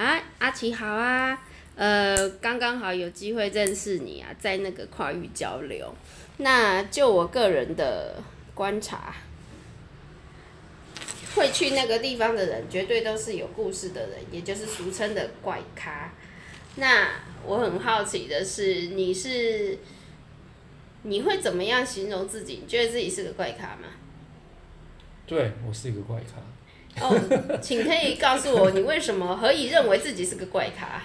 啊，阿奇好啊，呃，刚刚好有机会认识你啊，在那个跨域交流。那就我个人的观察，会去那个地方的人，绝对都是有故事的人，也就是俗称的怪咖。那我很好奇的是，你是你会怎么样形容自己？你觉得自己是个怪咖吗？对，我是一个怪咖。哦，请可以告诉我，你为什么何以认为自己是个怪咖？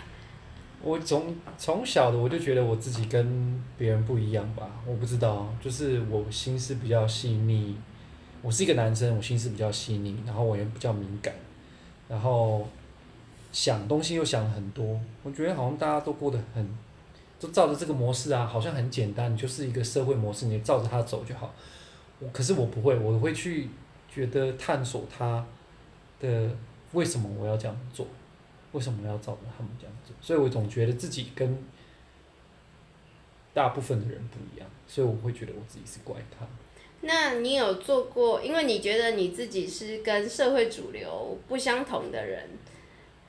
我从从小的我就觉得我自己跟别人不一样吧，我不知道，就是我心思比较细腻。我是一个男生，我心思比较细腻，然后我也比较敏感，然后想东西又想很多。我觉得好像大家都过得很，都照着这个模式啊，好像很简单，就是一个社会模式，你照着它走就好。可是我不会，我会去觉得探索它。的为什么我要这样做？为什么要照着他们这样做？所以我总觉得自己跟大部分的人不一样，所以我会觉得我自己是怪咖。那你有做过？因为你觉得你自己是跟社会主流不相同的人，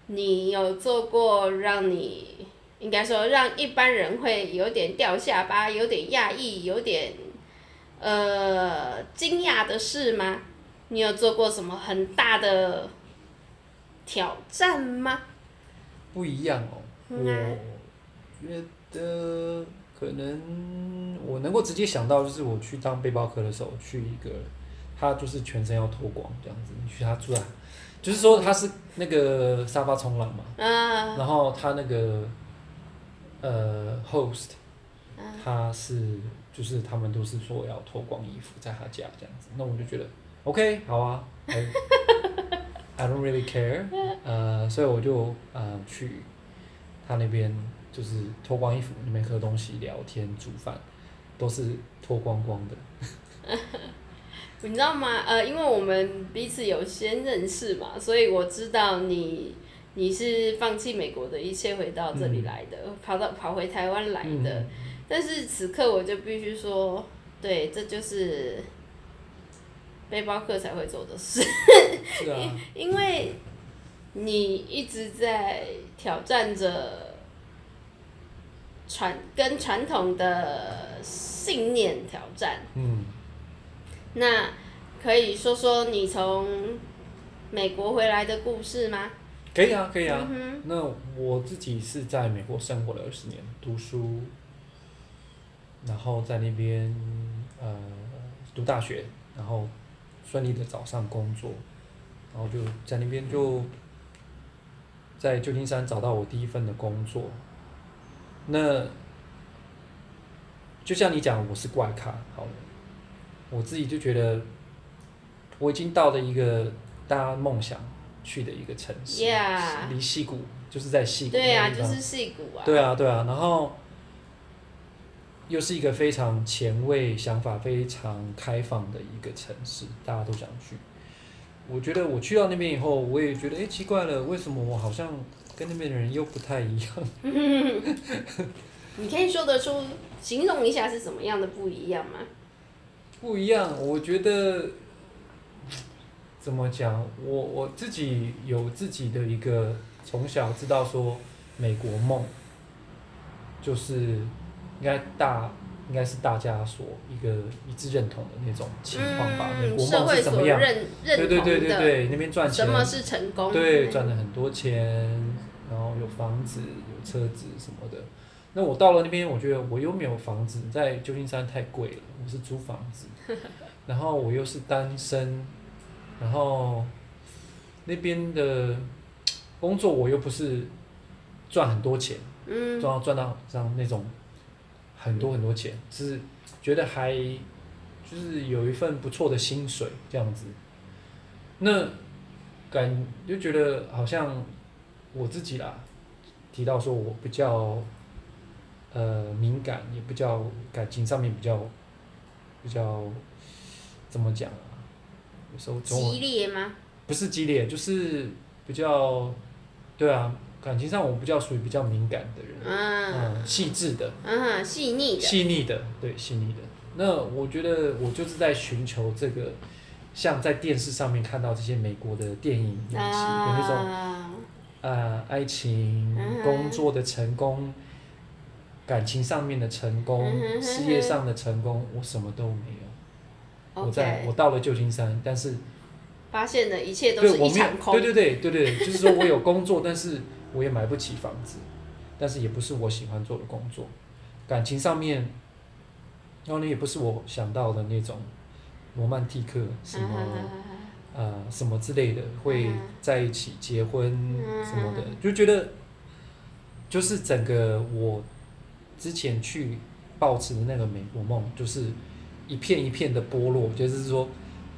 你有做过让你应该说让一般人会有点掉下巴、有点讶异、有点呃惊讶的事吗？你有做过什么很大的挑战吗？不一样哦，我觉得可能我能够直接想到，就是我去当背包客的时候，去一个他就是全身要脱光这样子，你去他住啊，就是说他是那个沙发冲浪嘛，然后他那个呃 host，他是就是他们都是说要脱光衣服在他家这样子，那我就觉得。OK，好啊，I don't really care，呃，所以我就呃去他那边，就是脱光衣服，那边喝东西、聊天、煮饭，都是脱光光的。你知道吗？呃，因为我们彼此有先认识嘛，所以我知道你你是放弃美国的一切回到这里来的，跑到跑回台湾来的。但是此刻我就必须说，对，这就是。背包客才会做的事，因因为你一直在挑战着传跟传统的信念挑战。嗯，那可以说说你从美国回来的故事吗？可以啊，可以啊。那我自己是在美国生活了二十年，读书，然后在那边呃读大学，然后。顺利的找上工作，然后就在那边就，在旧金山找到我第一份的工作。那，就像你讲，我是怪咖，好了，我自己就觉得，我已经到了一个大家梦想去的一个城市，离戏谷就是在戏谷对啊，就是戏谷啊。对啊，对啊，然后。又是一个非常前卫、想法非常开放的一个城市，大家都想去。我觉得我去到那边以后，我也觉得，哎，奇怪了，为什么我好像跟那边的人又不太一样？你可以说得出，形容一下是什么样的不一样吗？不一样，我觉得怎么讲？我我自己有自己的一个从小知道说美国梦，就是。应该大，应该是大家所一个一致认同的那种情况吧。美国梦是怎么样？对对对对对，那边赚钱。什么是成功？对，赚了很多钱，然后有房子、有车子什么的。那我到了那边，我觉得我又没有房子，在旧金山太贵了，我是租房子。然后我又是单身，然后那边的工作我又不是赚很多钱，嗯赚到赚到像那种。很多很多钱，是觉得还就是有一份不错的薪水这样子，那感就觉得好像我自己啦，提到说我比较呃敏感，也比较感情上面比较比较怎么讲啊？有时候激烈吗？不是激烈，就是比较对啊。感情上，我比较属于比较敏感的人，嗯，细致的，嗯，细腻的，细腻的，对，细腻的。那我觉得我就是在寻求这个，像在电视上面看到这些美国的电影演戏的那种，呃爱情、嗯工作的成功、感情上面的成功、嗯哼哼事业上的成功，我什么都没有。我在我到了旧金山，但是发现的一切都是一场空。对对对对对，就是说我有工作，但是我也买不起房子，但是也不是我喜欢做的工作。感情上面，然后呢也不是我想到的那种罗曼蒂克什么。呃，什么之类的，会嗯在一起结婚嗯什么的，就觉得就是整个我之前去抱持的那个美国梦，就是一片一片的剥落，就是说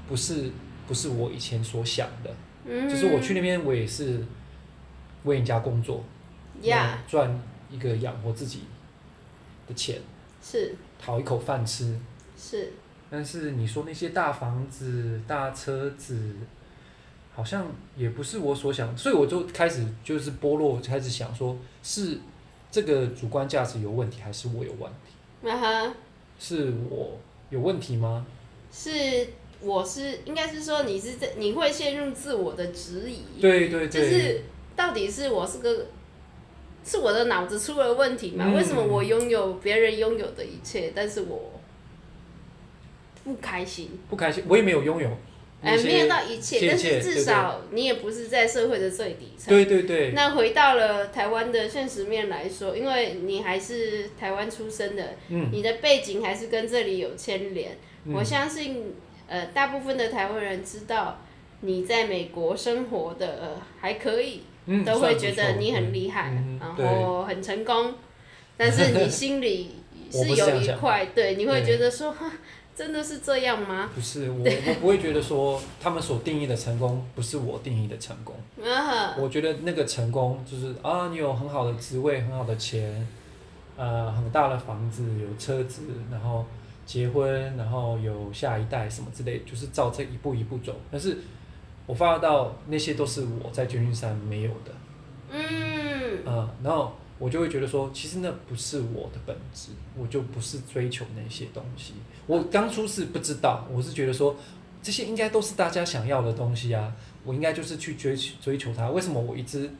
不是不是我以前所想的，嗯就是我去那边我也是为人家工作，赚一个养活自己的钱，是。讨一口饭吃，是，但是你说那些大房子、大车子，好像也不是我所想，所以我就开始就是剥落，开始想说，是这个主观价值有问题，还是我有问题？啊哈，是我有问题吗？是我是应该是说你是在你会陷入自我的质疑，对对对，就是到底是我是个。是我的脑子出了问题吗？嗯为什么我拥有别人拥有的一切，但是我不开心？不开心，我也没有拥有哎、没有到一切，但是至少你也不是在社会的最底层。对对对，那回到了台湾的现实面来说，因为你还是台湾出生的，嗯你的背景还是跟这里有牵连。嗯我相信，呃，大部分的台湾人知道你在美国生活的、呃还可以，嗯都会觉得你很厉害，嗯然后很成功，但是你心里 是有一块，对，你会觉得说，真的是这样吗？不是我，我不会觉得说他们所定义的成功不是我定义的成功。啊，我觉得那个成功就是啊，你有很好的职位，很好的钱，呃，很大的房子，有车子，然后结婚，然后有下一代什么之类，就是照这一步一步走。但是我发觉到那些都是我在军训山没有的，嗯，嗯，然后我就会觉得说，其实那不是我的本质，我就不是追求那些东西。我当初是不知道，我是觉得说，这些应该都是大家想要的东西啊，我应该就是去追求追求它。为什么我一直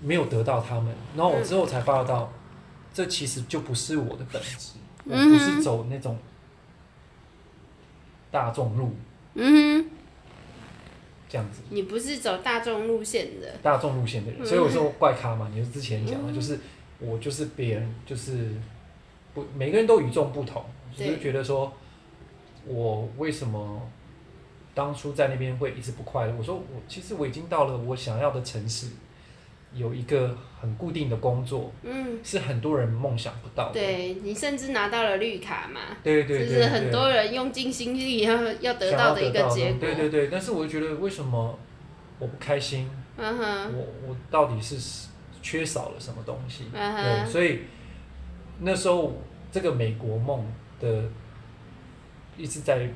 没有得到他们？然后我之后才发觉到，这其实就不是我的本质，我不是走那种大众路嗯哼，这样子。你不是走大众路线的，大众路线的人，嗯所以我说怪咖嘛，你是之前讲的，就是我就是别人，就是不每个人都与众不同，就是觉得说，我为什么当初在那边会一直不快乐？我说我其实我已经到了我想要的城市，有一个很固定的工作，嗯，是很多人梦想不到的。对你甚至拿到了绿卡嘛，对对对对，这是很多人用尽心力要要得到的一个结果。对对对，但是我就觉得为什么我不开心？嗯哼，我我到底是缺少了什么东西？嗯对，哼，所以那时候这个美国梦的一直在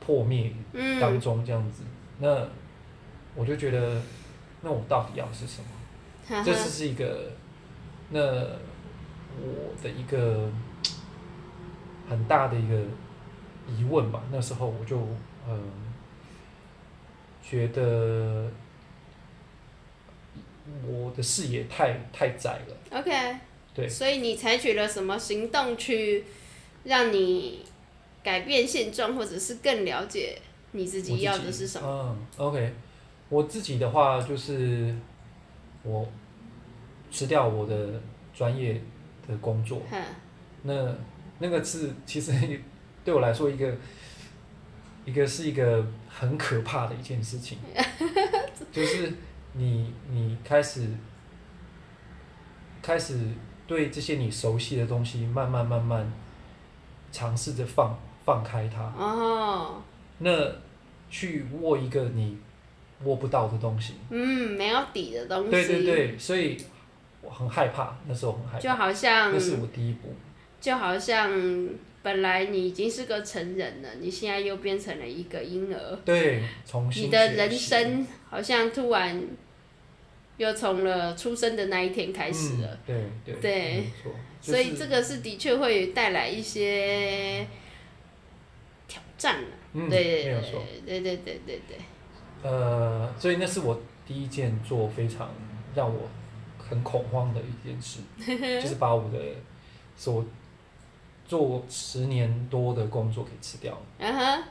破灭当嗯，中这样子，那我就觉得，那我到底要是什么？这是是一个，那我的一个很大的一个疑问吧。那时候我就嗯、觉得我的视野太太窄了。OK，对所以你采取了什么行动去让你改变现状，或者是更了解你自己己要的是什么？嗯，OK，我自己的话就是我辞掉我的专业的工作，哼，那那个是其实 对我来说一个一个是一个很可怕的一件事情，就是你你开始开始对这些你熟悉的东西慢慢慢慢尝试着放放开它，哦，那去握一个你握不到的东西，嗯，没有底的东西，对对对，所以我很害怕，那时候很害怕就，好像那是我第一步。就好像本来你已经是个成人了，你现在又变成了一个婴儿，对，重新你的人生好像突然又从了出生的那一天开始了。嗯、对对对没错。就是所以这个是的确会带来一些挑战对。对对对对对呃，所以那是我第一件做非常让我很恐慌的一件事，就是把我的所做十年多的工作给辞掉了。嗯哼，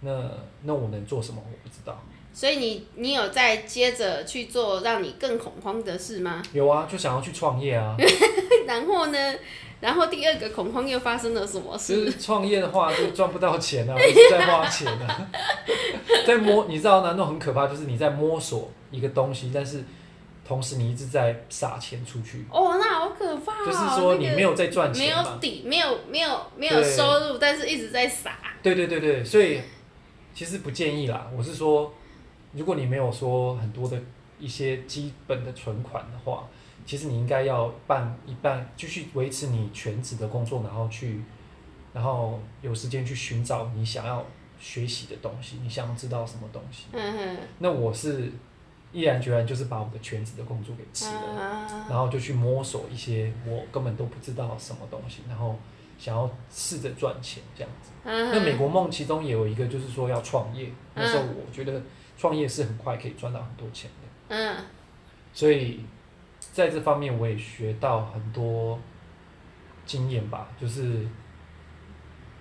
那那我能做什么？我不知道。所以你你有再接着去做让你更恐慌的事吗？有啊，就想要去创业啊。然后呢？然后第二个恐慌又发生了什么就事？是创业的话，就赚不到钱啊，一直在花钱啊，在摸，你知道吗那种很可怕，就是你在摸索一个东西，但是同时你一直在撒钱出去，哦，那好可怕、哦！就是说你没有在赚没钱没。有底，没有没有没有收入，但是一直在撒。对对对对，所以其实不建议啦。我是说，如果你没有说很多的一些基本的存款的话，其实你应该要办一半，继续维持你全职的工作，然后去，然后有时间去寻找你想要学习的东西，你想要知道什么东西。嗯，那我是毅然决然就是把我的全职的工作给辞了。啊，然后就去摸索一些我根本都不知道什么东西，然后想要试着赚钱这样子。嗯那美，国梦其中也有一个就是说要创业，那时候我觉得创业是很快可以赚到很多钱的，嗯所以在这方面我也学到很多经验吧，就是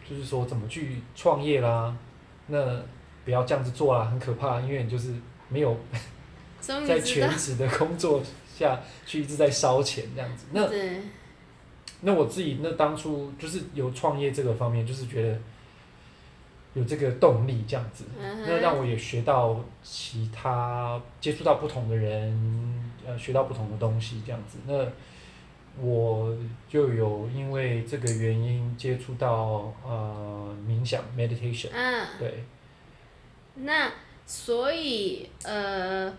就是说怎么去创业啦，那不要这样子做啦，很可怕，因为你就是没有在全，职的工作下去一直在烧钱这样子，那。那我自己那当初就是有创业这个方面，就是觉得有这个动力这样子，嗯那让，我也学到其他接触到不同的人，呃，学到不同的东西这样子。那我就有因为这个原因接触到呃冥想 meditation，嗯，对，那所以呃，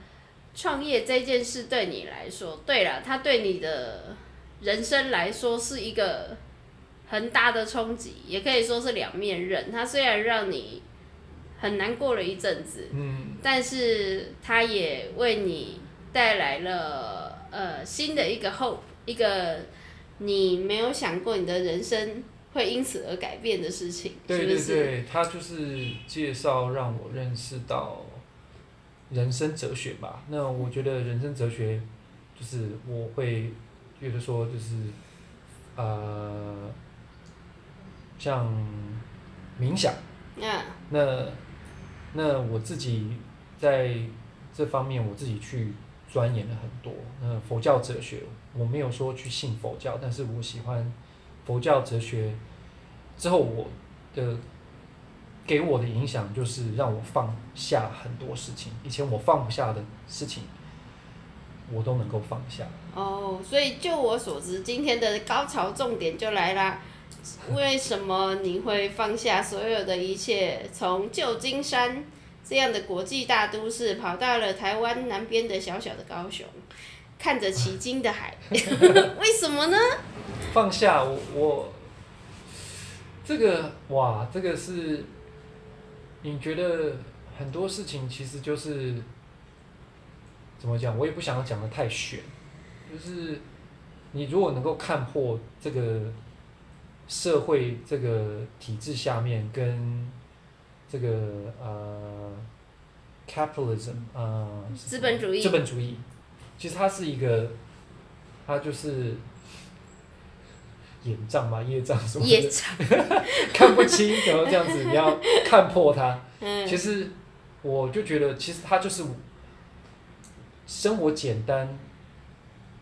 创业这件事对你来说，对了，它对你的人生来说是一个很大的冲击，也可以说是两面刃。它虽然让你很难过了一阵子，嗯，但是它也为你带来了呃新的一个 hope，一个你没有想过你的人生会因此而改变的事情，对对是不是？对，他就是介绍让我认识到人生哲学吧。那我觉得人生哲学就是我会觉得说就是呃，像冥想，嗯那那我自己在这方面我自己去钻研了很多。那佛教哲学，我没有说去信佛教，但是我喜欢佛教哲学。之后我的给我的影响就是让我放下很多事情，以前我放不下的事情，我都能够放下。哦，所以就我所知，今天的高潮重点就来啦。为什么你会放下所有的一切，从旧金山这样的国际大都市，跑到了台湾南边的小小的高雄，看着奇经的海？为什么呢？放下我我这个哇，这个是你觉得很多事情其实就是怎么讲？我也不想要讲的太玄，就是你如果能够看破这个社会这个体制下面跟这个呃 capitalism 呃资本主义。资本主义，其实它是一个，它就是眼障嘛，业障什么的。看不清，然后这样子，你要看破它。嗯。其实我就觉得，其实它就是生活简单，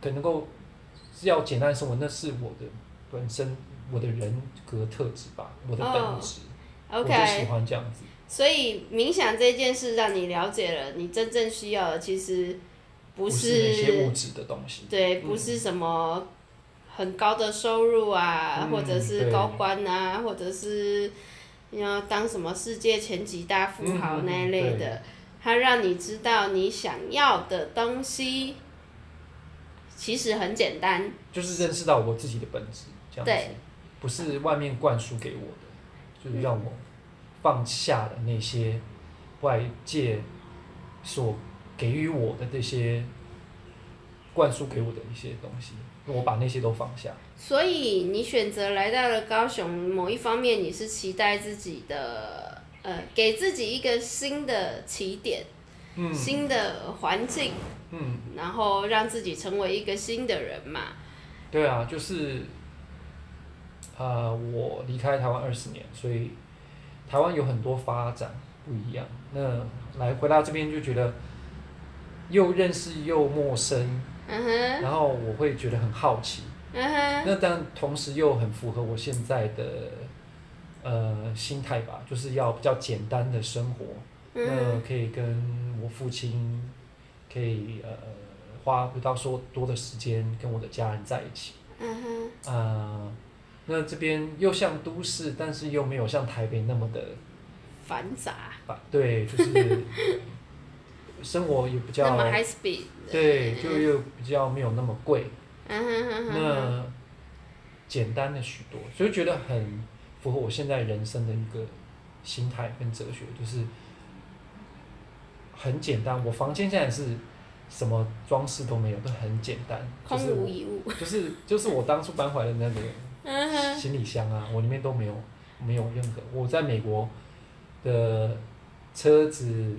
可能够要简单生活，那是我的本身我的人格特质吧，我的本质我就喜哦 OK，欢这样子。所以冥想这件事让你了解了，你真正需要的其实不不是那些物质的东西。对，嗯不是什么很高的收入啊，嗯或者是高官啊，或者是要当什么世界前几大富豪那一类对的，它让你知道你想要的东西其实很简单。就是认识到我自己的本质，这样对子，不是外面灌输给我的，就是让我放下了那些外界所给予我的这些灌输给我的一些东西，我把那些都放下。所以你选择来到了高雄，某一方面你是期待自己的，呃，给自己一个新的起点，嗯新的环境，嗯，然后让自己成为一个新的人嘛。对啊，就是，呃，我离开台湾二十年，所以台湾有很多发展不一样。那来回到这边就觉得又认识又陌生，嗯，然后我会觉得很好奇。嗯，那但同时又很符合我现在的呃心态吧，就是要比较简单的生活，那嗯可以跟我父亲可以呃花不到说多的时间跟我的家人在一起。嗯哼，啊，那这边又像都市，但是又没有像台北那么的繁杂，吧？对，就是生活也比较 那么 high speed。对，就又比较没有那么贵，嗯哼哼哼哼，那简单了许多，所以觉得很符合我现在人生的一个心态跟哲学，就是很简单。我房间现在是什么装饰都没有，都很简单，就空是我无一物。就是就是我当初搬回来的那个。行李箱啊，我里面都没有没有任何。我在美国的车子、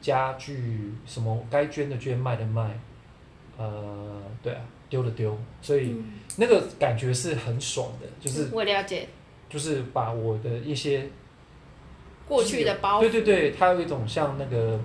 家具什么该捐的捐，卖的卖，呃，对啊，丢的丢，所以嗯那个感觉是很爽的，就是我了解就是把我的一些过去的包袱。对对对，它有一种像那个，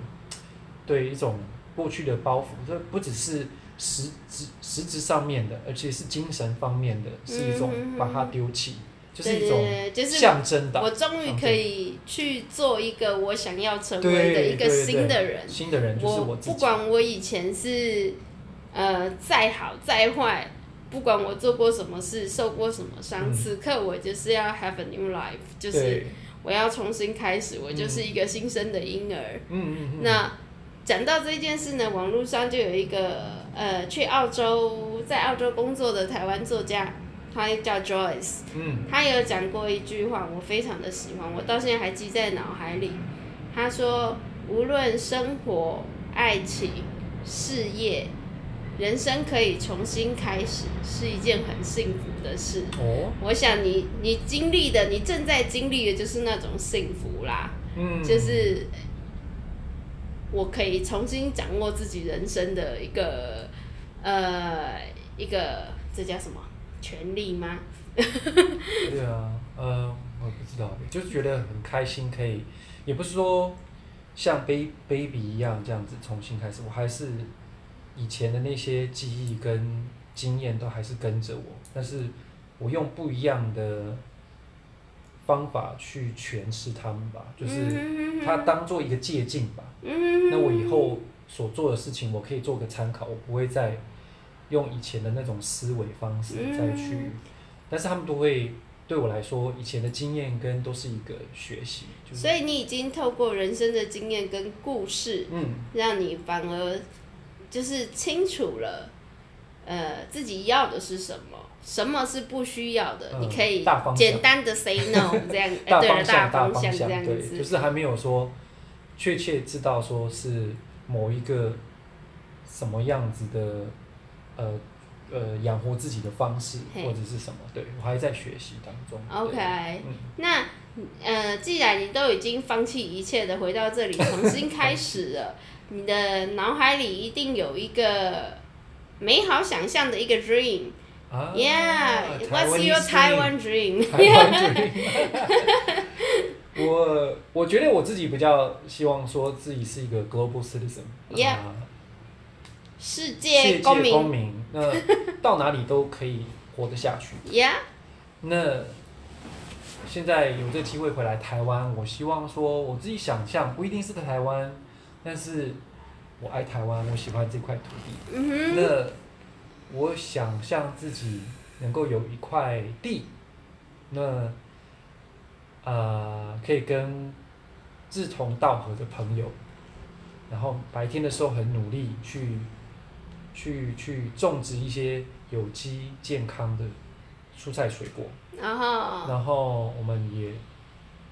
对一种过去的包袱，这不只是实质实质上面的，而且是精神方面的，是一种把它丢弃，就是一种就是象征的我终于可以去做一个我想要成为的一个新的人。新的人就是我自己。不管我以前是呃再好再坏，不管我做过什么事，受过什么伤，嗯此刻我就是要 have a new life，就是，我要重新开始，我就是一个新生的婴儿。嗯嗯嗯。那讲到这件事呢，网络上就有一个呃去澳洲在澳洲工作的台湾作家，他叫 Joyce，嗯他有讲过一句话，我非常的喜欢，我到现在还记在脑海里。他说，无论生活、爱情、事业，人生可以重新开始，是一件很幸福的事。哦，我想你你经历的，你正在经历的就是那种幸福啦。嗯，就是我可以重新掌握自己人生的一个呃一个这叫什么权利吗？对啊，呃，我不知道，就是觉得很开心，可以，也不是说像 baby baby 一样这样子重新开始，我还是以前的那些记忆跟经验都还是跟着我，但是我用不一样的方法去诠释他们吧，就是嗯它当做一个借鉴吧。嗯那我以后所做的事情，我可以做个参考，我不会再用以前的那种思维方式再去，嗯但是他们都会对我来说，以前的经验跟都是一个学习，就是所以你已经透过人生的经验跟故事，嗯，让你反而就是清楚了，呃，自己要的是什么，什么是不需要的，嗯你可以大方简单的 say no 这样，对了，方向这样对，子，就是还没有说确切知道说是某一个什么样子的呃呃养活自己的方式嘿或者是什么，对我还在学习当中。OK，对嗯那呃，既然你都已经放弃一切的回到这里重新开始了，你的脑海里一定有一个美好想象的一个 dream。啊 Yeah，what's your Taiwan dream？台湾 dream 我我觉得我自己比较希望说自己是一个 global citizen，Yeah 啊世世界界公民公民，那 到哪里都可以活得下去。，Yeah，那现在有这个机会回来台湾，我希望说我自己想象不一定是在台湾，但是我爱台湾，我喜欢这块土地。那我想象自己能够有一块地，那呃可以跟志同道合的朋友，然后白天的时候很努力去去去种植一些有机健康的蔬菜水果，然后，然后我们也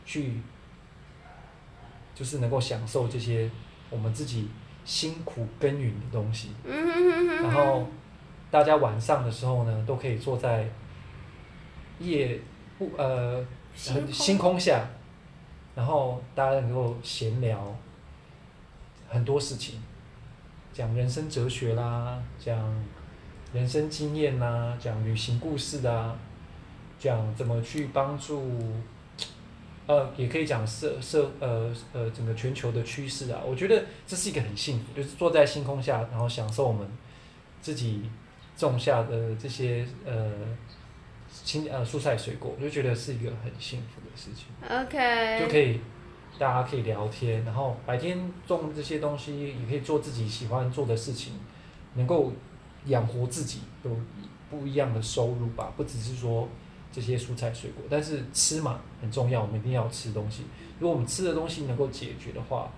去就是能够享受这些我们自己辛苦耕耘的东西。然后大家晚上的时候呢，都可以坐在夜不呃星星空下，然后大家能够闲聊，很多事情，讲人生哲学啦，讲人生经验啦，讲旅行故事啊，讲怎么去帮助，呃，也可以讲社社呃呃整个全球的趋势啊。我觉得这是一个很幸福，就是坐在星空下，然后享受我们自己种下的这些呃青呃蔬菜水果，我就觉得是一个很幸福的事情。OK，就可以大家可以聊天，然后白天种这些东西，也可以做自己喜欢做的事情，能够养活自己，有不一样的收入吧，不只是说这些蔬菜水果，但是吃嘛很重要，我们一定要吃东西。如果我们吃的东西能够解决的话，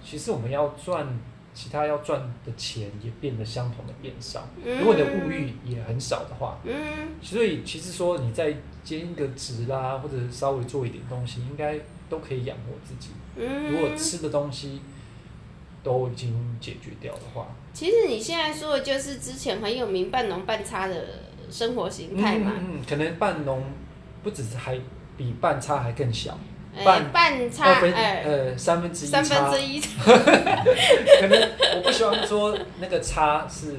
其实我们要赚其他要赚的钱也变得相同的变少。如果你的物欲也很少的话，嗯，所以其实说你再兼一个职啦，或者稍微做一点东西，应该都可以养活自己。嗯，如果吃的东西都已经解决掉的话，其实你现在说的就是之前很有名半农半差的生活形态嘛，嗯可能半农不只是还比半差还更小，哎、半半差二分哎，呃三分之一三分，之一，可能我不希望说那个差是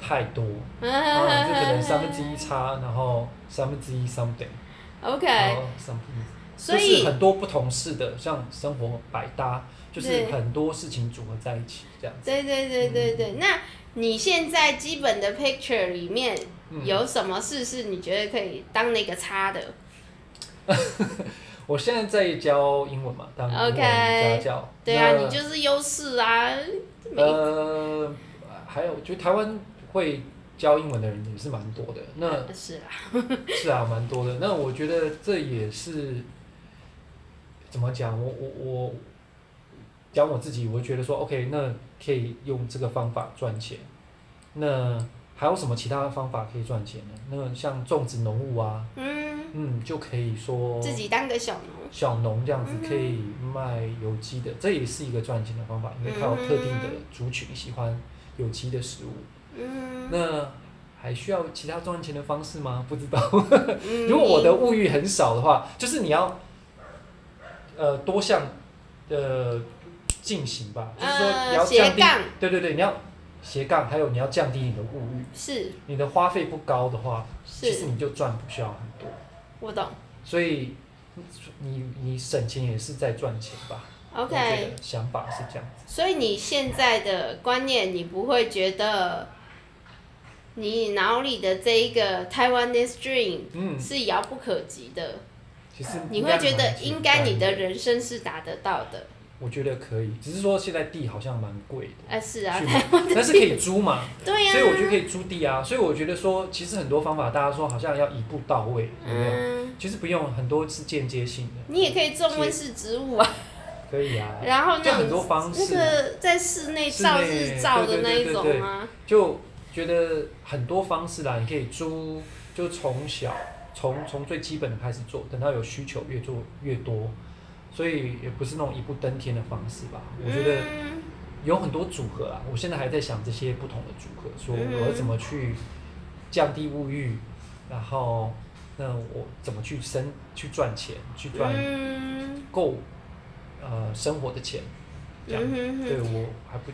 太多，嗯啊，就可能三分之一差，然后三分之一 something，所就是以很多不同式的，像生活百搭，就是很多事情组合在一起这样子。对对对对对，那你现在基本的 picture 里面嗯有什么事是你觉得可以当那个差的？我现在在教英文嘛，当英文 OK 家教。对啊，你就是优势啊，呃，还有就台湾会教英文的人也是蛮多的。那 是啊，是啊，蛮多的。那我觉得这也是怎么讲？我我我讲我自己，我觉得说 OK，那可以用这个方法赚钱。那还有什么其他的方法可以赚钱呢？那像种植农物啊，嗯，嗯，就可以说自己当个小农，小农这样子嗯可以卖有机的，这也是一个赚钱的方法，因为它有特定的族群喜欢有机的食物。嗯，那还需要其他赚钱的方式吗？不知道。嗯 如果我的物欲很少的话，就是你要，呃，多项的进行吧，就是说呃你要降低，对对对，你要斜杠，还有你要降低你的物欲，是你的花费不高的话，其实是，你就赚不需要很多，我懂所以你你省钱也是在赚钱吧我觉，OK。得想法是这样子。所以你现在的观念，你不会觉得你脑里的这一个 Taiwanese dream 嗯，是遥不可及的，其实你会觉得应该你的人生是达得到的。我觉得可以，只是说现在地好像蛮贵的。哎、是啊，但是可以租嘛，对呀、所以我觉得可以租地啊。所以我觉得说，其实很多方法，大家说好像要一步到位，有没有？嗯，其实不用，很多是间接性的。你也可以种温室植物啊，可以啊，然后那就很多方式那个在室内照日照的那一种啊，就觉得很多方式啦，你可以租，就从小从从最基本的开始做，等到有需求越做越多。所以也不是那种一步登天的方式吧。我觉得嗯有很多组合啊，我现在还在想这些不同的组合，说嗯我要怎么去降低物欲，然后那我怎么去生去赚钱，去赚嗯够呃生活的钱，这样。对，我还不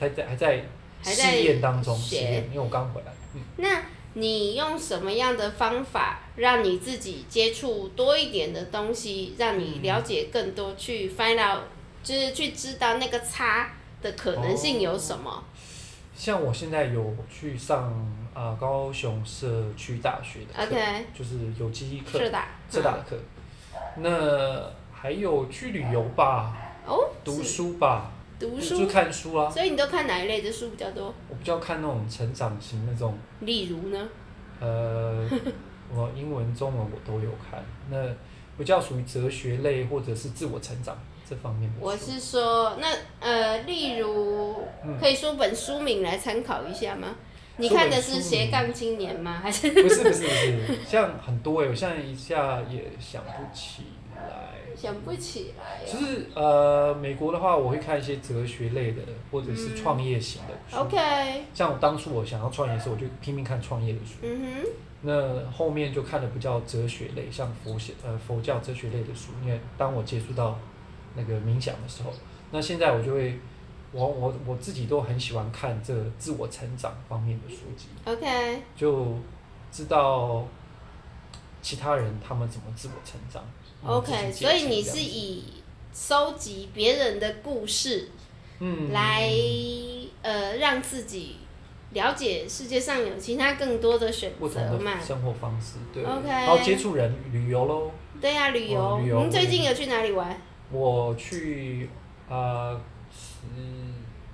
还在还在还在试验当中学试验，因为我刚回来。嗯，那你用什么样的方法让你自己接触多一点的东西，让你了解更多，去 find out，就是去知道那个差的可能性有什么？像我现在有去上啊、呃高雄社区大学的课 OK 就是有机课，是的，社大的课。那还有去旅游吧，哦，读书吧，就读书，看书啊。所以你都看哪一类的书比较多？我比较看那种成长型那种，例如呢？呃，我英文、中文我都有看。那比较属于哲学类或者是自我成长这方面的。我是说，那呃，例如嗯可以说本书名来参考一下吗？你看的是斜杠青年吗？还是不是不是不是，像很多哎、我现在一下也想不起来。想不起来哦、就是呃，美国的话，我会看一些哲学类的，或者是创业型的书。OK，像我当初我想要创业的时候，我就拼命看创业的书。嗯哼那后面就看的比较哲学类，像佛学呃佛教哲学类的书。因为当我接触到那个冥想的时候，那现在我就会我我我自己都很喜欢看这自我成长方面的书籍，OK，就知道其他人他们怎么自我成长。嗯 OK，所以你是以收集别人的故事嗯来、呃让自己了解世界上有其他更多的选择嘛的？生活方式，对 OK 然后接触人旅游喽。对呀、旅游。哦旅游您最近有去哪里玩？我去啊，是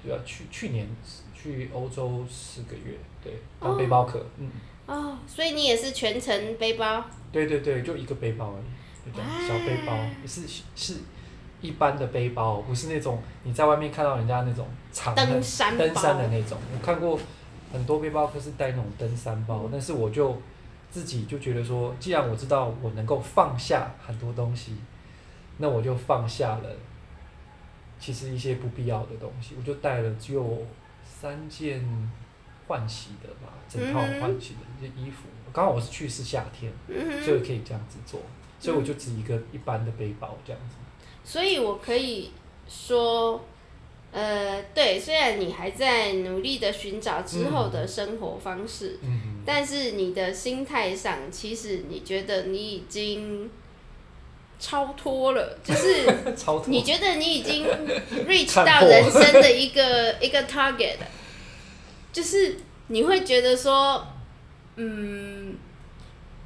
对啊，去去年去欧洲四个月，对，当背包客，嗯，哦，所以你也是全程背包。对对对，就一个背包而已，小背包，是是一般的背包，不是那种你在外面看到人家那种长的登山登山的那种。我看过很多背包客是带那种登山包，嗯但是我就自己就觉得说，既然我知道我能够放下很多东西，那我就放下了。其实一些不必要的东西，我就带了只有三件换洗的吧，整套换洗的一些衣服。刚好我是去是夏天，嗯。所以可以这样子做，所以我就只一个一般的背包这样子。所以我可以说，呃，对，虽然你还在努力的寻找之后的生活方式，嗯。但是你的心态上，其实你觉得你已经超脱了，就是 你觉得你已经 reach 到人生的一个一个 target，就是你会觉得说，嗯，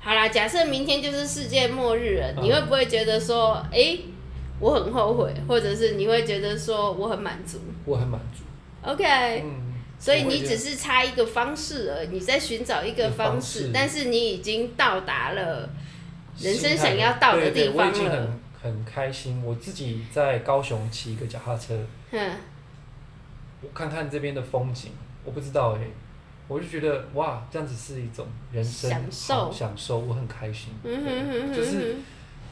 好啦，假设明天就是世界末日了，嗯你会不会觉得说，诶，我很后悔，或者是你会觉得说我很满足我很满足。？OK，、嗯，所以你只是差一个方式而已，你在寻找一个方方式但是你已经到达了人生想要到的地方我已经了。很很开心。我自己在高雄骑一个脚踏车，嗯，我看看这边的风景，我不知道哎、我就觉得哇，这样子是一种人生享受享受，我很开心。嗯哼哼哼就是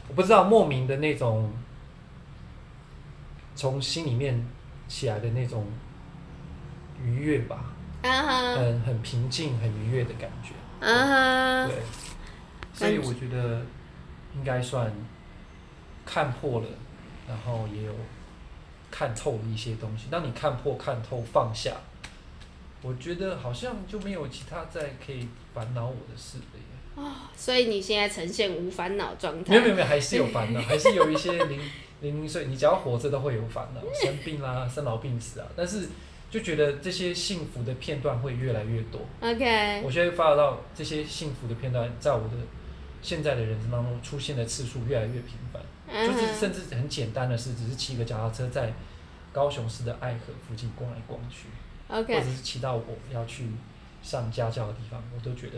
我不知道莫名的那种从心里面起来的那种愉悦吧，啊哈，很很平静、很愉悦的感觉。啊哈，对，所以我觉得应该算看破了，然后也有看透了一些东西。当你看破、看透、放下，我觉得好像就没有其他再可以烦恼我的事了耶。所以你现在呈现无烦恼状态。没有没有没有，还是有烦恼，还是有一些零零零碎，你只要活着都会有烦恼，生病啦、生老病死啊。但是就觉得这些幸福的片段会越来越多。OK，我现在发到这些幸福的片段，在我的现在的人生当中出现的次数越来越频繁，就是甚至很简单的事，只是骑个脚踏车在高雄市的爱河附近逛来逛去，或者是骑到我要去上家教的地方，我都觉得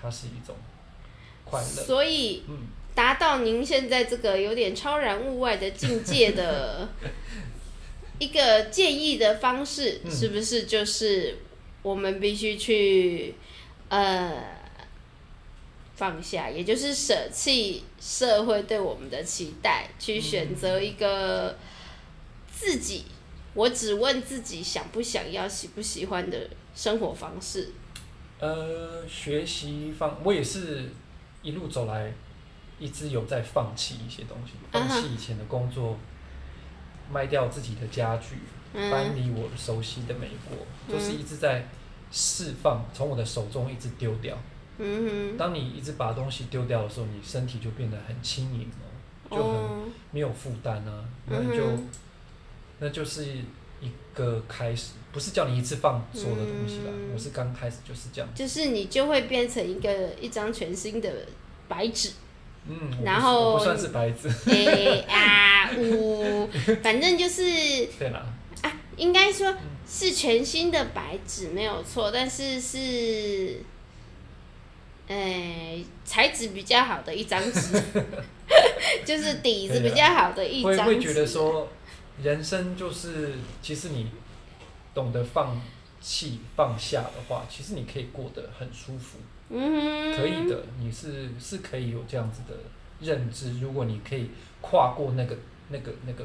它是一种快乐。所以嗯，达到您现在这个有点超然物外的境界的 一个建议的方式，嗯。是不是就是我们必须去呃放下，也就是舍弃社会对我们的期待，去选择一个自己，我只问自己想不想要、喜不喜欢的生活方式。呃，学习方，我也是一路走来，一直有在放弃一些东西，放弃以前的工作，卖掉自己的家具，搬嗯离我熟悉的美国，嗯就是一直在释放，从我的手中一直丢掉。嗯当你一直把东西丢掉的时候，你身体就变得很轻盈哼，哦，就很哦，没有负担啊，那就、嗯哼那就是一个开始，不是叫你一次放所有的东西啦，嗯。我是刚开始就是这样。就是你就会变成一个一张全新的白纸，嗯，然后不算是白纸，哎、啊 呜，反正就是对啦，应该说是全新的白纸没有错，但是是，诶、材质比较好的一张纸，就是底子比较好的一张纸。会会觉得说，人生就是其实你懂得放弃放下的话，其实你可以过得很舒服，可以的，你是是可以有这样子的认知。如果你可以跨过那个那个那个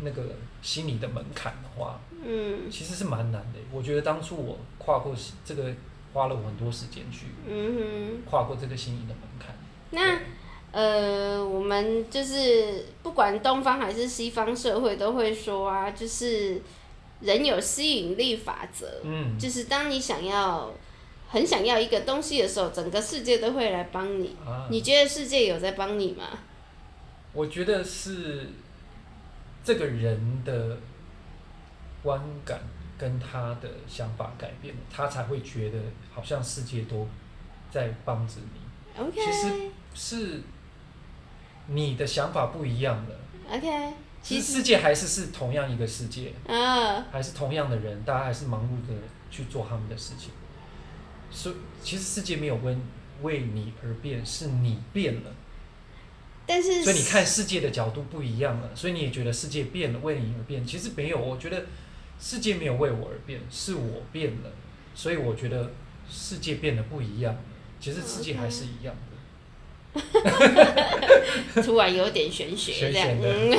那个心理的门槛的话，嗯其实是蛮难的。我觉得当初我跨过这个，花了我很多时间去嗯跨过这个心理的门槛。那。呃，我们就是不管东方还是西方社会都会说啊，就是人有吸引力法则，嗯，就是当你想要很想要一个东西的时候，整个世界都会来帮你。啊，你觉得世界有在帮你吗？我觉得是这个人的观感跟他的想法改变了，他才会觉得好像世界都在帮着你。OK 其实是你的想法不一样了，OK，其实世界还是是同样一个世界，啊，还是同样的人，大家还是忙碌的去做他们的事情。所以其实世界没有为为你而变，是你变了。但是所以你看世界的角度不一样了，所以你也觉得世界变了，为你而变。其实没有，我觉得世界没有为我而变，是我变了。所以我觉得世界变得不一样，其实世界还是一样的。突然有点玄学玄学的嗯。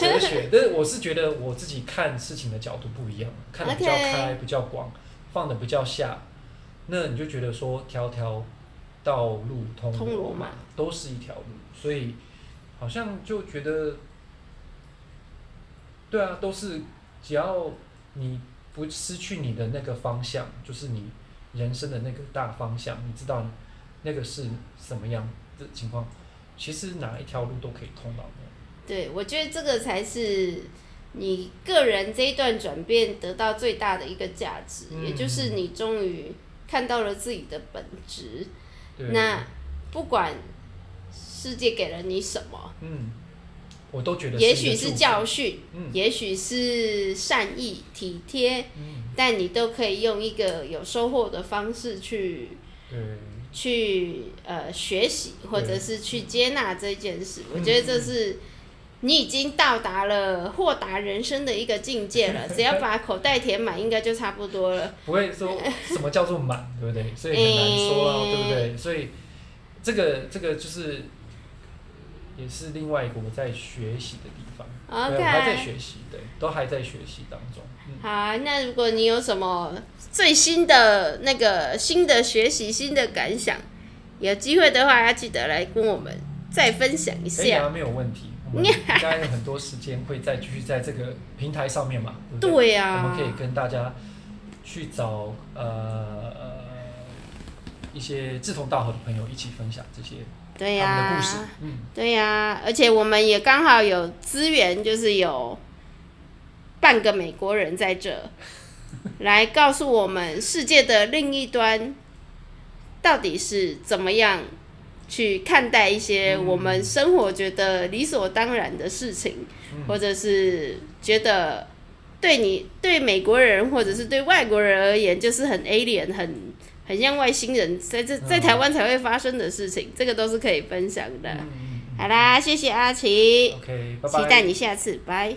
哲学，但是我是觉得我自己看事情的角度不一样，看的比较开、比较广，放的比较下，那你就觉得说条条道路通通罗马马。都是一条路，所以好像就觉得，对啊，都是只要你不失去你的那个方向，就是你人生的那个大方向，你知道那个是什么样的情况，其实哪一条路都可以通到那。对，我觉得这个才是你个人这一段转变得到最大的一个价值，嗯。也就是你终于看到了自己的本质。对。那不管世界给了你什么，嗯，我都觉得也许是教训，嗯。也许是善意、体贴，嗯，但你都可以用一个有收获的方式去对，去呃学习，或者是去接纳这件事。我嗯觉得这是你已经到达了豁达人生的一个境界了。只要把口袋填满，应该就差不多了。不会说什么叫做满，对不对？所以很难说啊，对不对？所以这个这个就是也是另外一个我在学习的地方。对，我还在学习，对，都还在学习当中。嗯，好啊，那如果你有什么最新的那个新的学习、新的感想，有机会的话，要记得来跟我们再分享一下。没有问题。我们 应该有很多时间会再继续在这个平台上面嘛，对不对？对呀、我们可以跟大家去找呃呃一些志同道合的朋友一起分享这些对呀、对呀、而且我们也刚好有资源，就是有半个美国人在这，来告诉我们世界的另一端到底是怎么样去看待一些嗯我们生活觉得理所当然的事情，嗯。或者是觉得对你对美国人或者是对外国人而言就是很 alien 很。很像外星人在这在嗯台湾才会发生的事情，这个都是可以分享的。好啦，谢谢阿奇。期待你下次，拜。